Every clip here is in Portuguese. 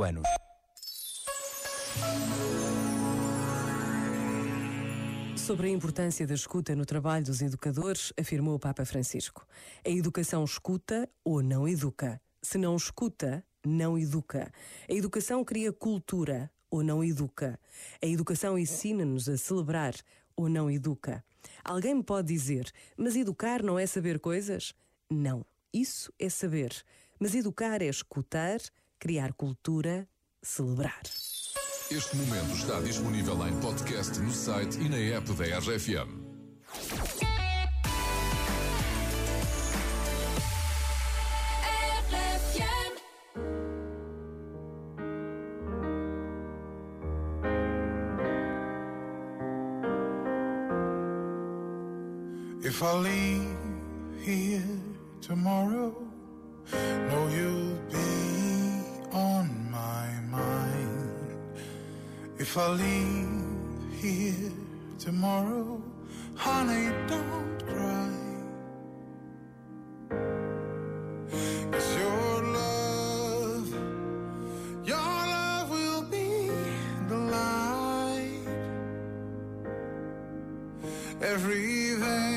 anos. Sobre a importância da escuta no trabalho dos educadores, afirmou o Papa Francisco. A educação escuta ou não educa. Se não escuta, não educa. A educação cria cultura ou não educa. A educação ensina-nos a celebrar ou não educa. Alguém me pode dizer, mas educar não é saber coisas? Não, isso é saber. Mas educar é escutar, criar cultura, celebrar. Este momento está disponível em podcast no site e na app da RFM. If I leave here tomorrow, If I leave here tomorrow, honey, don't cry. 'Cause your love, your love will be the light. Everything,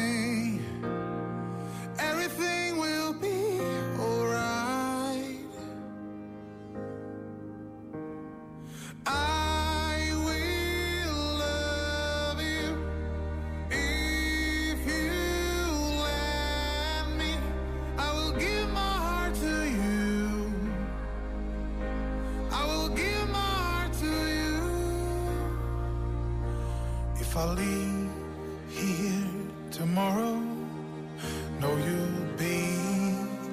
If I leave here tomorrow, know you'll be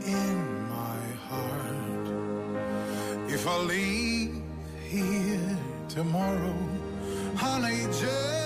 in my heart. If I leave here tomorrow, honey, just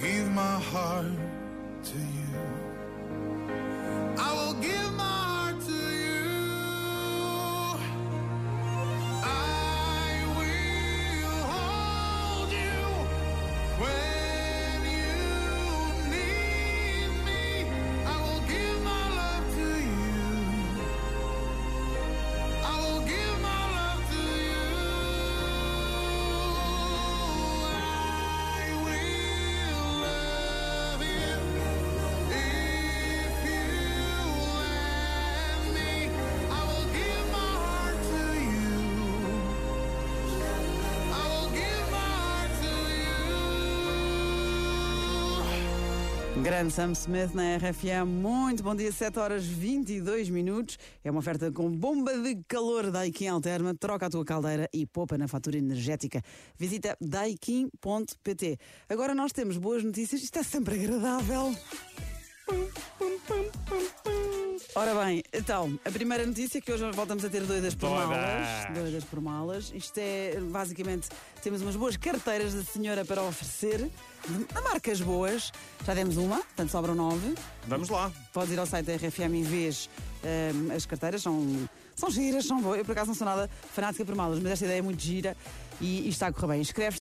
give my heart to you. Grande Sam Smith na RFM, muito bom dia, 7 horas 22 minutos. É uma oferta com bomba de calor Daikin Alterna. Troca a tua caldeira e poupa na fatura energética. Visita daikin.pt. Agora nós temos boas notícias, isto é sempre agradável. Pum, Ora bem, então, a primeira notícia é que hoje nós voltamos a ter doidas por Todas. malas. Doidas por malas. Isto é, basicamente, temos umas boas carteiras da senhora para oferecer, de marcas boas. Já demos uma, portanto sobram nove. Vamos lá. Podes ir ao site da RFM e vês ehm, as carteiras, são, são giras, são boas. Eu por acaso não sou nada fanática por malas, mas esta ideia é muito gira. e, e está a correr bem. Escreves